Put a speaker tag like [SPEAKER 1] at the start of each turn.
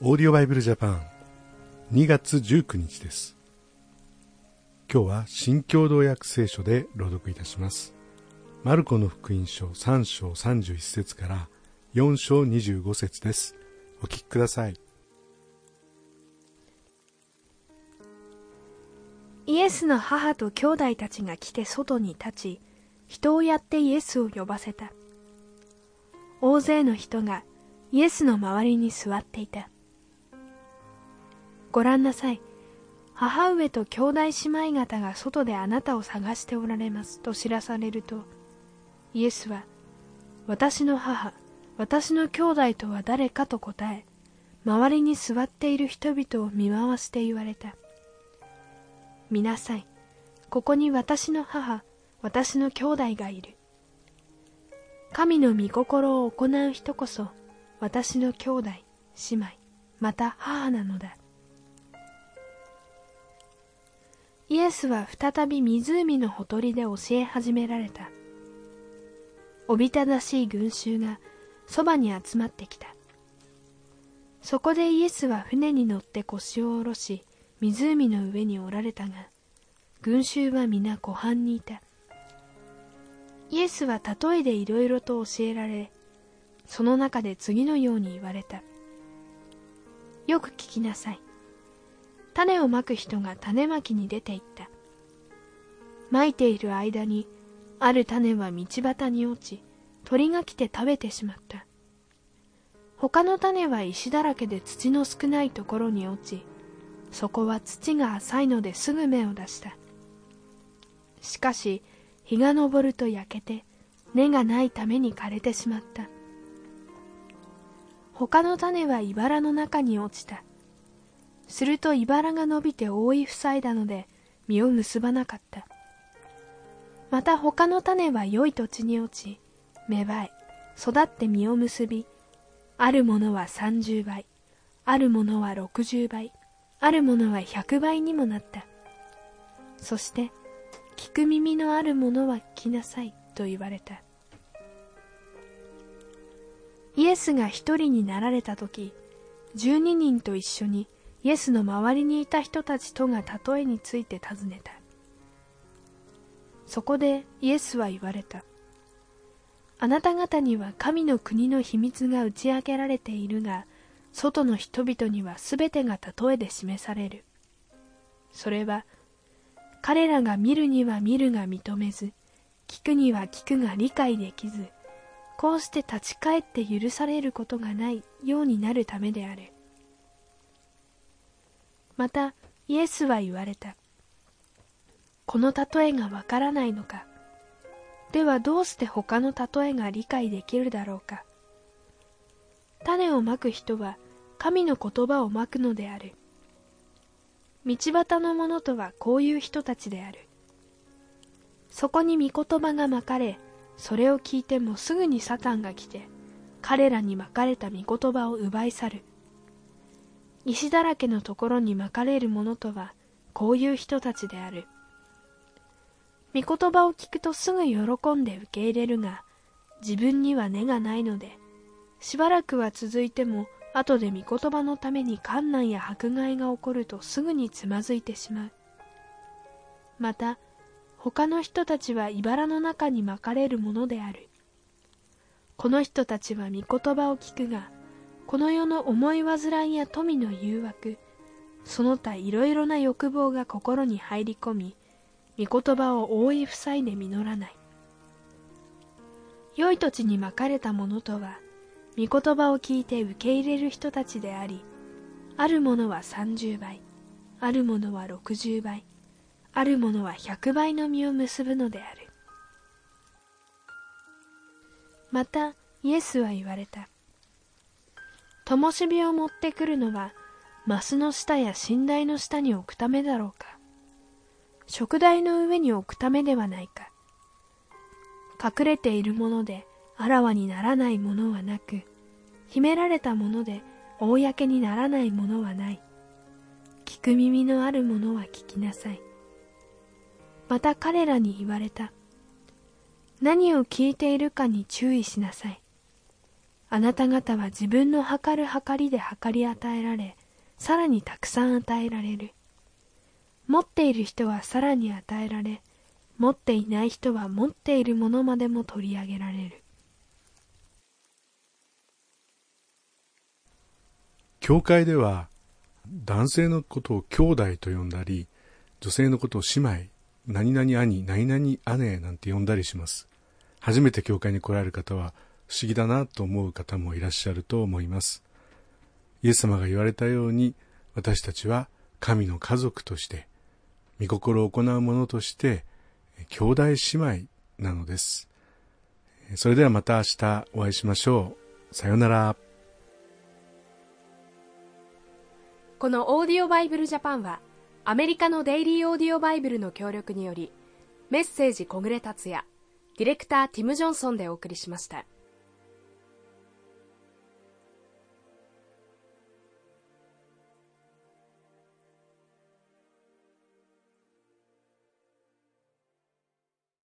[SPEAKER 1] オーディオバイブルジャパン。2月19日です。今日は新共同訳聖書で朗読いたします。マルコの福音書3章31節から4章25節です。お聞きください。
[SPEAKER 2] イエスの母と兄弟たちが来て外に立ち人をやってイエスを呼ばせた。大勢の人がイエスの周りに座っていた。ご覧なさい。母上と兄弟姉妹方が外であなたを探しておられますと知らされると、イエスは、私の母、私の兄弟とは誰かと答え、周りに座っている人々を見回して言われた。見なさい。ここに私の母、私の兄弟がいる。神の御心を行う人こそ、私の兄弟、姉妹、また母なのだ。イエスは再び湖のほとりで教え始められた。おびただしい群衆がそばに集まってきた。そこでイエスは船に乗って腰を下ろし、湖の上におられたが、群衆は皆湖畔にいた。イエスは例えでいろいろと教えられ、その中で次のように言われた。よく聞きなさい。種をまく人が種まきに出て行った。まいている間に、ある種は道端に落ち、鳥が来て食べてしまった。他の種は石だらけで土の少ないところに落ち、そこは土が浅いのですぐ芽を出した。しかし、日が昇ると焼けて、根がないために枯れてしまった。他の種は茨の中に落ちた。すると茨が伸びて覆い塞いだので実を結ばなかった。また他の種は良い土地に落ち、芽生え、育って実を結び、あるものは三十倍、あるものは六十倍、あるものは百倍にもなった。そして、聞く耳のあるものは聞きなさいと言われた。イエスが一人になられた時、十二人と一緒にイエスの周りにいた人たちとが例えについて尋ねた。そこでイエスは言われた。あなた方には神の国の秘密が打ち明けられているが、外の人々にはすべてが例えで示される。それは、彼らが見るには見るが認めず、聞くには聞くが理解できず、こうして立ち返って許されることがないようになるためである。またイエスは言われた。この例えがわからないのか。ではどうして他の例えが理解できるだろうか。種をまく人は神の言葉をまくのである。道端の者とはこういう人たちである。そこに御言葉がまかれ、それを聞いてもすぐにサタンが来て、彼らにまかれた御言葉を奪い去る。石だらけのところにまかれるものとはこういう人たちである。御言葉を聞くとすぐ喜んで受け入れるが、自分には根がないので、しばらくは続いても後で御言葉のために観難や迫害が起こるとすぐにつまずいてしまう。また、他の人たちは茨の中にまかれるものである。この人たちは御言葉を聞くが、この世の思い煩いや富の誘惑、その他いろいろな欲望が心に入り込み、御言葉を覆い塞いで実らない。良い土地にまかれたものとは、御言葉を聞いて受け入れる人たちであり、あるものは三十倍、あるものは六十倍、あるものは百倍の実を結ぶのである。また、イエスは言われた。灯火を持ってくるのは、マスの下や寝台の下に置くためだろうか。食台の上に置くためではないか。隠れているものであらわにならないものはなく、秘められたもので公にならないものはない。聞く耳のあるものは聞きなさい。また彼らに言われた。何を聞いているかに注意しなさい。あなた方は自分の測る測りで測り与えられ、さらにたくさん与えられる。持っている人はさらに与えられ、持っていない人は持っているものまでも取り上げられる。
[SPEAKER 1] 教会では男性のことを兄弟と呼んだり、女性のことを姉妹、何々兄、何々姉なんて呼んだりします。初めて教会に来られる方は不思議だなと思う方もいらっしゃると思います。イエス様が言われたように私たちは神の家族として、御心を行う者として、兄弟姉妹なのです。それではまた明日お会いしましょう。さようなら。
[SPEAKER 2] このオーディオバイブルジャパンは、アメリカのデイリーオーディオバイブルの協力により、メッセージ小暮達也、ディレクターティム・ジョンソンでお送りしました。